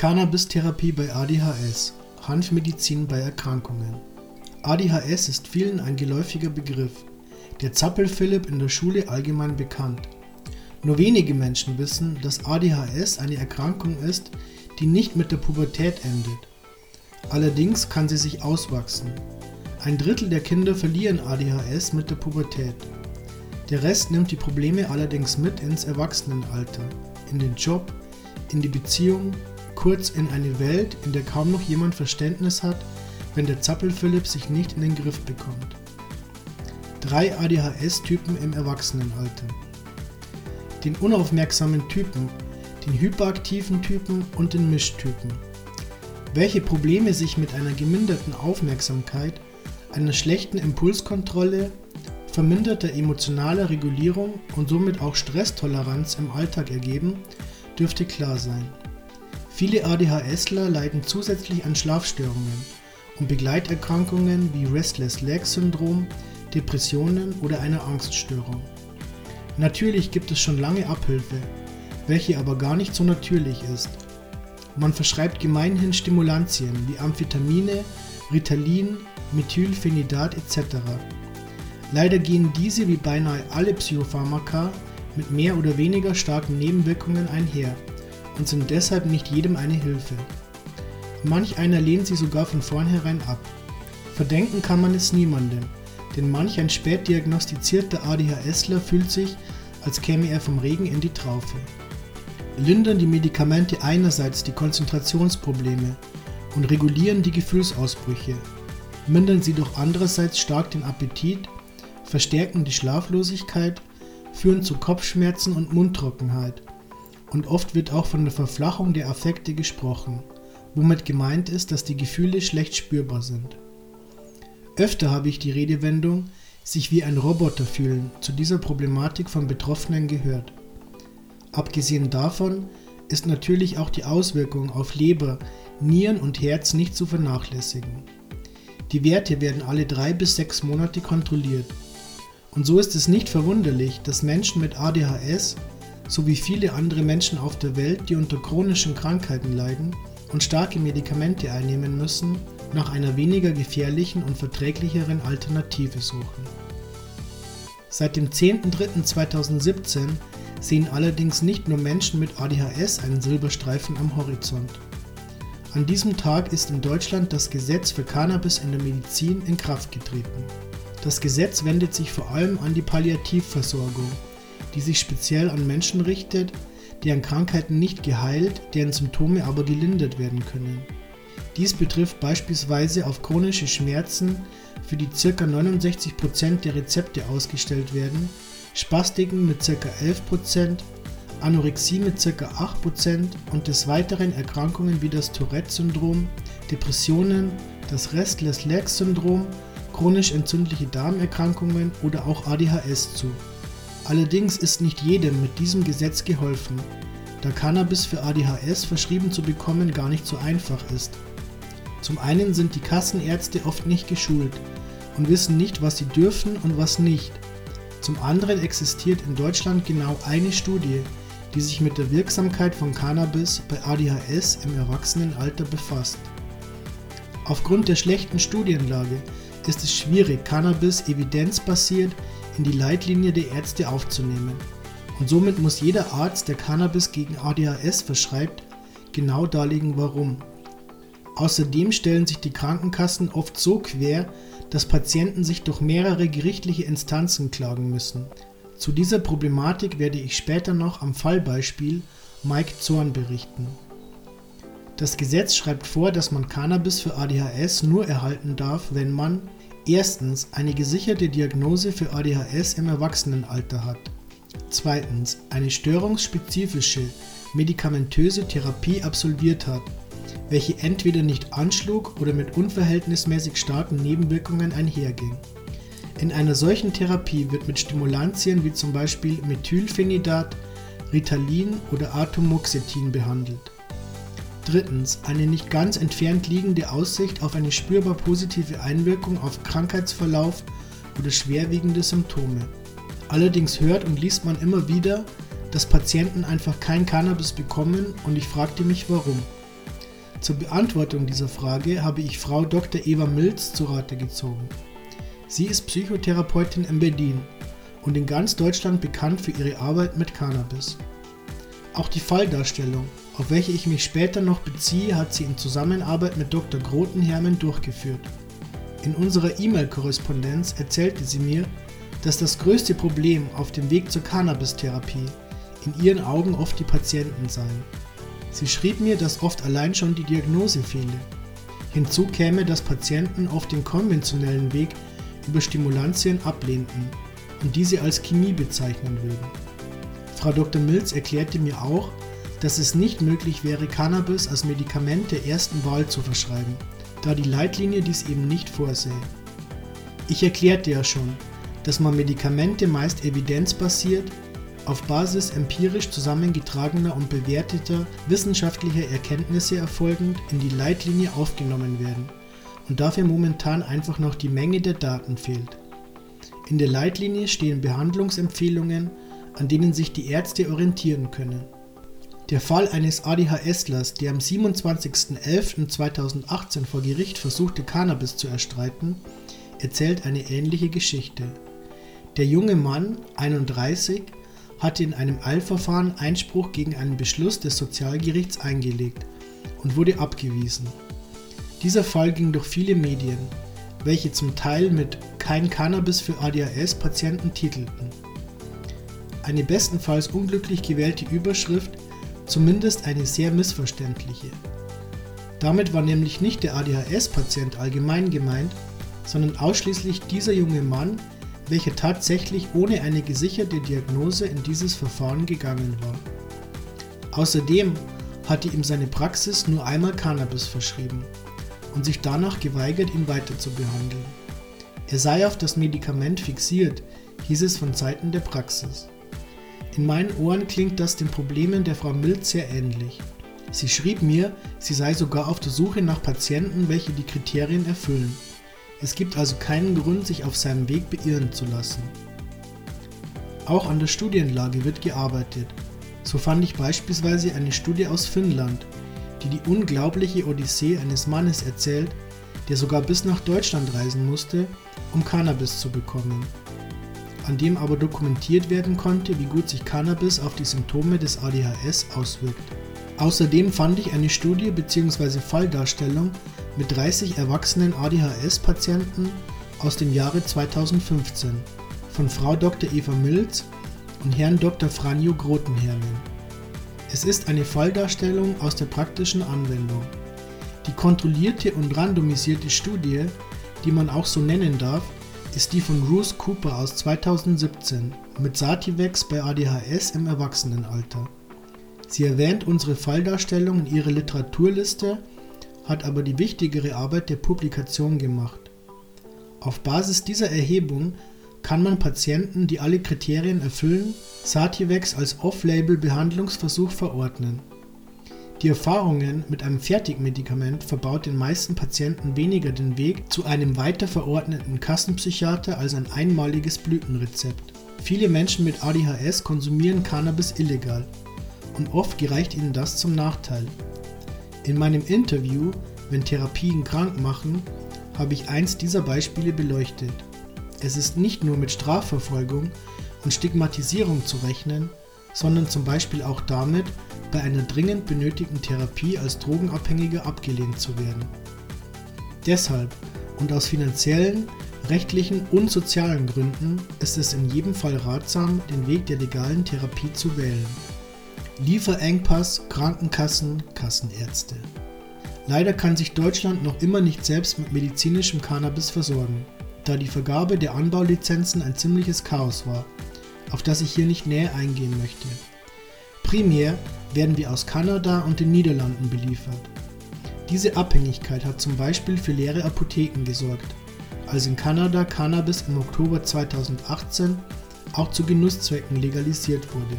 Cannabis-Therapie bei ADHS, Hanfmedizin bei Erkrankungen. ADHS ist vielen ein geläufiger Begriff, der Zappel-Philipp in der Schule allgemein bekannt. Nur wenige Menschen wissen, dass ADHS eine Erkrankung ist, die nicht mit der Pubertät endet. Allerdings kann sie sich auswachsen. Ein Drittel der Kinder verlieren ADHS mit der Pubertät. Der Rest nimmt die Probleme allerdings mit ins Erwachsenenalter, in den Job, in die Beziehung, kurz in eine Welt, in der kaum noch jemand Verständnis hat, wenn der Zappel-Philipp sich nicht in den Griff bekommt. Drei ADHS-Typen im Erwachsenenalter. Den unaufmerksamen Typen, den hyperaktiven Typen und den Mischtypen. Welche Probleme sich mit einer geminderten Aufmerksamkeit, einer schlechten Impulskontrolle, verminderter emotionaler Regulierung und somit auch Stresstoleranz im Alltag ergeben, dürfte klar sein. Viele ADHSler leiden zusätzlich an Schlafstörungen und Begleiterkrankungen wie Restless Leg Syndrom, Depressionen oder einer Angststörung. Natürlich gibt es schon lange Abhilfe, welche aber gar nicht so natürlich ist. Man verschreibt gemeinhin Stimulantien wie Amphetamine, Ritalin, Methylphenidat etc. Leider gehen diese wie beinahe alle Psychopharmaka mit mehr oder weniger starken Nebenwirkungen einher und sind deshalb nicht jedem eine Hilfe. Manch einer lehnt sie sogar von vornherein ab. Verdenken kann man es niemandem, denn manch ein spät diagnostizierter ADHSler fühlt sich, als käme er vom Regen in die Traufe. Lindern die Medikamente einerseits die Konzentrationsprobleme und regulieren die Gefühlsausbrüche, mindern sie doch andererseits stark den Appetit, verstärken die Schlaflosigkeit, führen zu Kopfschmerzen und Mundtrockenheit und oft wird auch von der Verflachung der Affekte gesprochen, womit gemeint ist, dass die Gefühle schlecht spürbar sind. Öfter habe ich die Redewendung sich wie ein Roboter fühlen zu dieser Problematik von Betroffenen gehört. Abgesehen davon ist natürlich auch die Auswirkung auf Leber, Nieren und Herz nicht zu vernachlässigen. Die Werte werden alle drei bis sechs Monate kontrolliert. Und so ist es nicht verwunderlich, dass Menschen mit ADHS so wie viele andere Menschen auf der Welt, die unter chronischen Krankheiten leiden und starke Medikamente einnehmen müssen, nach einer weniger gefährlichen und verträglicheren Alternative suchen. Seit dem 10.03.2017 sehen allerdings nicht nur Menschen mit ADHS einen Silberstreifen am Horizont. An diesem Tag ist in Deutschland das Gesetz für Cannabis in der Medizin in Kraft getreten. Das Gesetz wendet sich vor allem an die Palliativversorgung, die sich speziell an Menschen richtet, deren Krankheiten nicht geheilt, deren Symptome aber gelindert werden können. Dies betrifft beispielsweise auf chronische Schmerzen, für die ca. 69% der Rezepte ausgestellt werden, Spastiken mit ca. 11%, Anorexie mit ca. 8% und des Weiteren Erkrankungen wie das Tourette-Syndrom, Depressionen, das Restless Leg-Syndrom, chronisch entzündliche Darmerkrankungen oder auch ADHS zu. Allerdings ist nicht jedem mit diesem Gesetz geholfen, da Cannabis für ADHS verschrieben zu bekommen gar nicht so einfach ist. Zum einen sind die Kassenärzte oft nicht geschult und wissen nicht, was sie dürfen und was nicht. Zum anderen existiert in Deutschland genau eine Studie, die sich mit der Wirksamkeit von Cannabis bei ADHS im Erwachsenenalter befasst. Aufgrund der schlechten Studienlage ist es schwierig, Cannabis evidenzbasiert in die Leitlinie der Ärzte aufzunehmen. Und somit muss jeder Arzt, der Cannabis gegen ADHS verschreibt, genau darlegen, warum. Außerdem stellen sich die Krankenkassen oft so quer, dass Patienten sich durch mehrere gerichtliche Instanzen klagen müssen. Zu dieser Problematik werde ich später noch am Fallbeispiel Mike Zorn berichten. Das Gesetz schreibt vor, dass man Cannabis für ADHS nur erhalten darf, wenn man Erstens eine gesicherte Diagnose für ADHS im Erwachsenenalter hat. Zweitens eine störungsspezifische medikamentöse Therapie absolviert hat, welche entweder nicht anschlug oder mit unverhältnismäßig starken Nebenwirkungen einherging. In einer solchen Therapie wird mit Stimulantien wie zum Beispiel Methylphenidat, Ritalin oder Atomoxetin behandelt. Drittens eine nicht ganz entfernt liegende Aussicht auf eine spürbar positive Einwirkung auf Krankheitsverlauf oder schwerwiegende Symptome. Allerdings hört und liest man immer wieder, dass Patienten einfach kein Cannabis bekommen und ich fragte mich warum. Zur Beantwortung dieser Frage habe ich Frau Dr. Eva Milz zu Rate gezogen. Sie ist Psychotherapeutin in Berlin und in ganz Deutschland bekannt für ihre Arbeit mit Cannabis. Auch die Falldarstellung, auf welche ich mich später noch beziehe, hat sie in Zusammenarbeit mit Dr. Grotenhermen durchgeführt. In unserer E-Mail-Korrespondenz erzählte sie mir, dass das größte Problem auf dem Weg zur Cannabis-Therapie in ihren Augen oft die Patienten seien. Sie schrieb mir, dass oft allein schon die Diagnose fehle. Hinzu käme, dass Patienten oft den konventionellen Weg über Stimulantien ablehnten und diese als Chemie bezeichnen würden. Frau Dr. Mills erklärte mir auch, dass es nicht möglich wäre, Cannabis als Medikament der ersten Wahl zu verschreiben, da die Leitlinie dies eben nicht vorsähe. Ich erklärte ja schon, dass man Medikamente meist evidenzbasiert auf Basis empirisch zusammengetragener und bewerteter wissenschaftlicher Erkenntnisse erfolgend in die Leitlinie aufgenommen werden und dafür momentan einfach noch die Menge der Daten fehlt. In der Leitlinie stehen Behandlungsempfehlungen, an denen sich die Ärzte orientieren können. Der Fall eines ADHSlers, der am 27.11.2018 vor Gericht versuchte, Cannabis zu erstreiten, erzählt eine ähnliche Geschichte. Der junge Mann, 31, hatte in einem Eilverfahren Einspruch gegen einen Beschluss des Sozialgerichts eingelegt und wurde abgewiesen. Dieser Fall ging durch viele Medien, welche zum Teil mit Kein Cannabis für ADHS-Patienten titelten. Eine bestenfalls unglücklich gewählte Überschrift zumindest eine sehr missverständliche. Damit war nämlich nicht der ADHS-Patient allgemein gemeint, sondern ausschließlich dieser junge Mann, welcher tatsächlich ohne eine gesicherte Diagnose in dieses Verfahren gegangen war. Außerdem hatte ihm seine Praxis nur einmal Cannabis verschrieben und sich danach geweigert, ihn weiter zu behandeln. Er sei auf das Medikament fixiert, hieß es von Seiten der Praxis. In meinen Ohren klingt das den Problemen der Frau Milz sehr ähnlich. Sie schrieb mir, sie sei sogar auf der Suche nach Patienten, welche die Kriterien erfüllen. Es gibt also keinen Grund, sich auf seinem Weg beirren zu lassen. Auch an der Studienlage wird gearbeitet. So fand ich beispielsweise eine Studie aus Finnland, die die unglaubliche Odyssee eines Mannes erzählt, der sogar bis nach Deutschland reisen musste, um Cannabis zu bekommen an dem aber dokumentiert werden konnte, wie gut sich Cannabis auf die Symptome des ADHS auswirkt. Außerdem fand ich eine Studie bzw. Falldarstellung mit 30 erwachsenen ADHS-Patienten aus dem Jahre 2015 von Frau Dr. Eva Milz und Herrn Dr. Franjo Grotenhermen. Es ist eine Falldarstellung aus der praktischen Anwendung. Die kontrollierte und randomisierte Studie, die man auch so nennen darf, ist die von Bruce Cooper aus 2017 mit Sativex bei ADHS im Erwachsenenalter. Sie erwähnt unsere Falldarstellung in ihrer Literaturliste, hat aber die wichtigere Arbeit der Publikation gemacht. Auf Basis dieser Erhebung kann man Patienten, die alle Kriterien erfüllen, Sativex als Off-Label-Behandlungsversuch verordnen. Die Erfahrungen mit einem Fertigmedikament verbaut den meisten Patienten weniger den Weg zu einem weiterverordneten Kassenpsychiater als ein einmaliges Blütenrezept. Viele Menschen mit ADHS konsumieren Cannabis illegal und oft gereicht ihnen das zum Nachteil. In meinem Interview Wenn Therapien krank machen, habe ich eins dieser Beispiele beleuchtet. Es ist nicht nur mit Strafverfolgung und Stigmatisierung zu rechnen, sondern zum Beispiel auch damit, bei einer dringend benötigten Therapie als Drogenabhängiger abgelehnt zu werden. Deshalb und aus finanziellen, rechtlichen und sozialen Gründen ist es in jedem Fall ratsam, den Weg der legalen Therapie zu wählen. Lieferengpass, Krankenkassen, Kassenärzte. Leider kann sich Deutschland noch immer nicht selbst mit medizinischem Cannabis versorgen, da die Vergabe der Anbaulizenzen ein ziemliches Chaos war, auf das ich hier nicht näher eingehen möchte. Primär werden wir aus Kanada und den Niederlanden beliefert. Diese Abhängigkeit hat zum Beispiel für leere Apotheken gesorgt, als in Kanada Cannabis im Oktober 2018 auch zu Genusszwecken legalisiert wurde.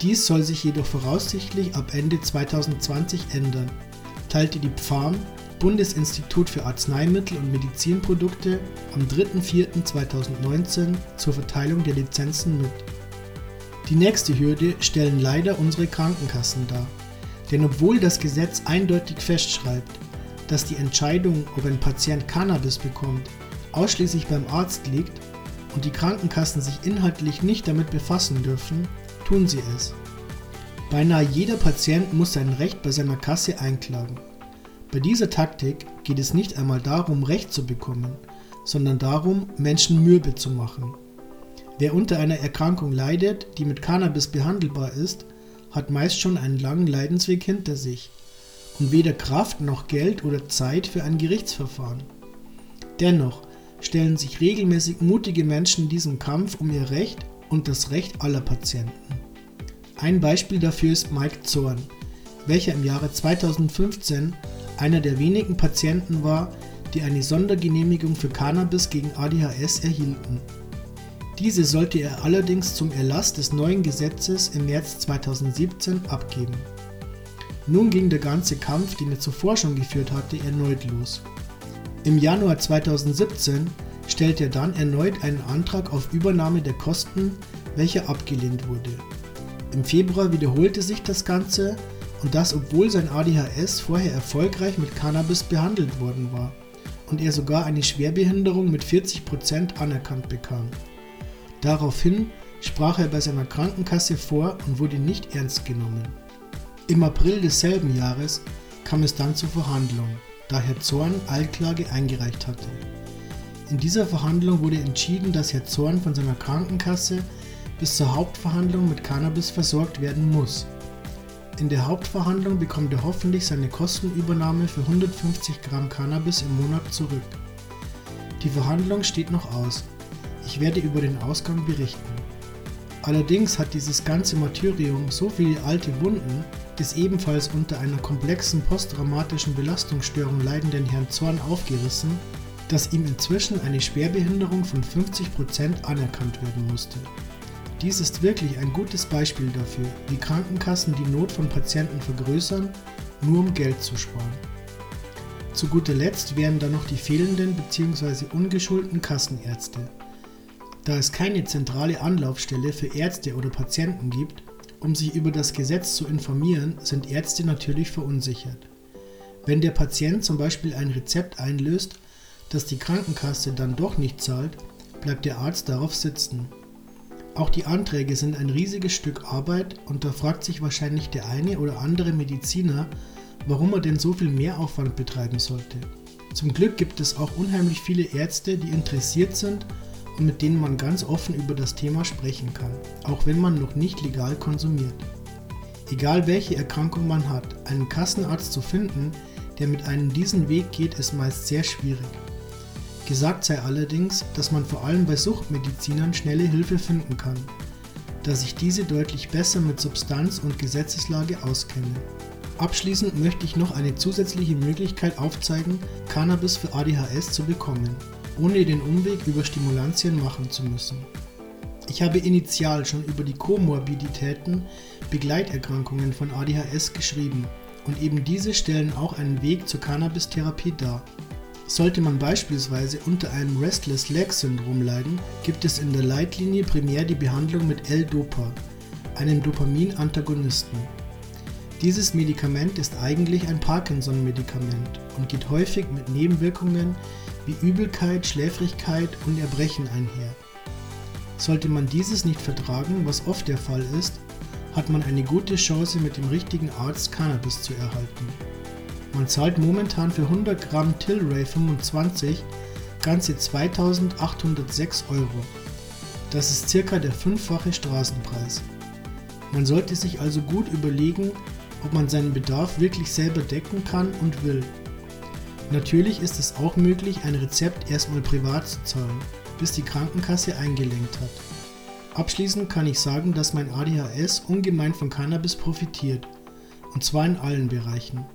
Dies soll sich jedoch voraussichtlich ab Ende 2020 ändern, teilte die PFARM, Bundesinstitut für Arzneimittel und Medizinprodukte, am 3.4.2019 zur Verteilung der Lizenzen mit. Die nächste Hürde stellen leider unsere Krankenkassen dar, Denn obwohl das Gesetz eindeutig festschreibt, dass die Entscheidung, ob ein Patient Cannabis bekommt, ausschließlich beim Arzt liegt und die Krankenkassen sich inhaltlich nicht damit befassen dürfen, tun sie es. Beinahe jeder Patient muss sein Recht bei seiner Kasse einklagen. Bei dieser Taktik geht es nicht einmal darum, Recht zu bekommen, sondern darum, Menschen mürbe zu machen. Wer unter einer Erkrankung leidet, die mit Cannabis behandelbar ist, hat meist schon einen langen Leidensweg hinter sich und weder Kraft noch Geld oder Zeit für ein Gerichtsverfahren. Dennoch stellen sich regelmäßig mutige Menschen diesem Kampf um ihr Recht und das Recht aller Patienten. Ein Beispiel dafür ist Mike Zorn, welcher im Jahre 2015 einer der wenigen Patienten war, die eine Sondergenehmigung für Cannabis gegen ADHS erhielten. Diese sollte er allerdings zum Erlass des neuen Gesetzes im März 2017 abgeben. Nun ging der ganze Kampf, den er zuvor schon geführt hatte, erneut los. Im Januar 2017 stellte er dann erneut einen Antrag auf Übernahme der Kosten, welcher abgelehnt wurde. Im Februar wiederholte sich das Ganze und das obwohl sein ADHS vorher erfolgreich mit Cannabis behandelt worden war und er sogar eine Schwerbehinderung mit 40% anerkannt bekam. Daraufhin sprach er bei seiner Krankenkasse vor und wurde nicht ernst genommen. Im April desselben Jahres kam es dann zur Verhandlung, da Herr Zorn Altklage eingereicht hatte. In dieser Verhandlung wurde entschieden, dass Herr Zorn von seiner Krankenkasse bis zur Hauptverhandlung mit Cannabis versorgt werden muss. In der Hauptverhandlung bekommt er hoffentlich seine Kostenübernahme für 150 Gramm Cannabis im Monat zurück. Die Verhandlung steht noch aus. Ich werde über den Ausgang berichten. Allerdings hat dieses ganze Martyrium so viele alte Wunden des ebenfalls unter einer komplexen posttraumatischen Belastungsstörung leidenden Herrn Zorn aufgerissen, dass ihm inzwischen eine Schwerbehinderung von 50% anerkannt werden musste. Dies ist wirklich ein gutes Beispiel dafür, wie Krankenkassen die Not von Patienten vergrößern, nur um Geld zu sparen. Zu guter Letzt wären dann noch die fehlenden bzw. ungeschulten Kassenärzte. Da es keine zentrale Anlaufstelle für Ärzte oder Patienten gibt, um sich über das Gesetz zu informieren, sind Ärzte natürlich verunsichert. Wenn der Patient zum Beispiel ein Rezept einlöst, das die Krankenkasse dann doch nicht zahlt, bleibt der Arzt darauf sitzen auch die Anträge sind ein riesiges Stück Arbeit und da fragt sich wahrscheinlich der eine oder andere Mediziner, warum er denn so viel Mehraufwand betreiben sollte. Zum Glück gibt es auch unheimlich viele Ärzte, die interessiert sind und mit denen man ganz offen über das Thema sprechen kann, auch wenn man noch nicht legal konsumiert. Egal welche Erkrankung man hat, einen Kassenarzt zu finden, der mit einem diesen Weg geht, ist meist sehr schwierig. Gesagt sei allerdings, dass man vor allem bei Suchtmedizinern schnelle Hilfe finden kann, da sich diese deutlich besser mit Substanz und Gesetzeslage auskennen. Abschließend möchte ich noch eine zusätzliche Möglichkeit aufzeigen, Cannabis für ADHS zu bekommen, ohne den Umweg über Stimulantien machen zu müssen. Ich habe initial schon über die Komorbiditäten, Begleiterkrankungen von ADHS geschrieben und eben diese stellen auch einen Weg zur Cannabis-Therapie dar. Sollte man beispielsweise unter einem Restless Leg Syndrom leiden, gibt es in der Leitlinie primär die Behandlung mit L-Dopa, einem Dopamin-Antagonisten. Dieses Medikament ist eigentlich ein Parkinson-Medikament und geht häufig mit Nebenwirkungen wie Übelkeit, Schläfrigkeit und Erbrechen einher. Sollte man dieses nicht vertragen, was oft der Fall ist, hat man eine gute Chance mit dem richtigen Arzt Cannabis zu erhalten. Man zahlt momentan für 100 Gramm Tilray 25 ganze 2806 Euro. Das ist circa der fünffache Straßenpreis. Man sollte sich also gut überlegen, ob man seinen Bedarf wirklich selber decken kann und will. Natürlich ist es auch möglich, ein Rezept erstmal privat zu zahlen, bis die Krankenkasse eingelenkt hat. Abschließend kann ich sagen, dass mein ADHS ungemein von Cannabis profitiert, und zwar in allen Bereichen.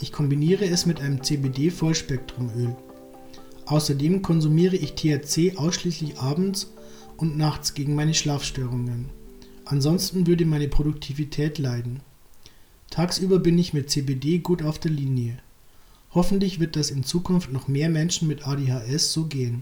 Ich kombiniere es mit einem CBD-Vollspektrumöl. Außerdem konsumiere ich THC ausschließlich abends und nachts gegen meine Schlafstörungen. Ansonsten würde meine Produktivität leiden. Tagsüber bin ich mit CBD gut auf der Linie. Hoffentlich wird das in Zukunft noch mehr Menschen mit ADHS so gehen.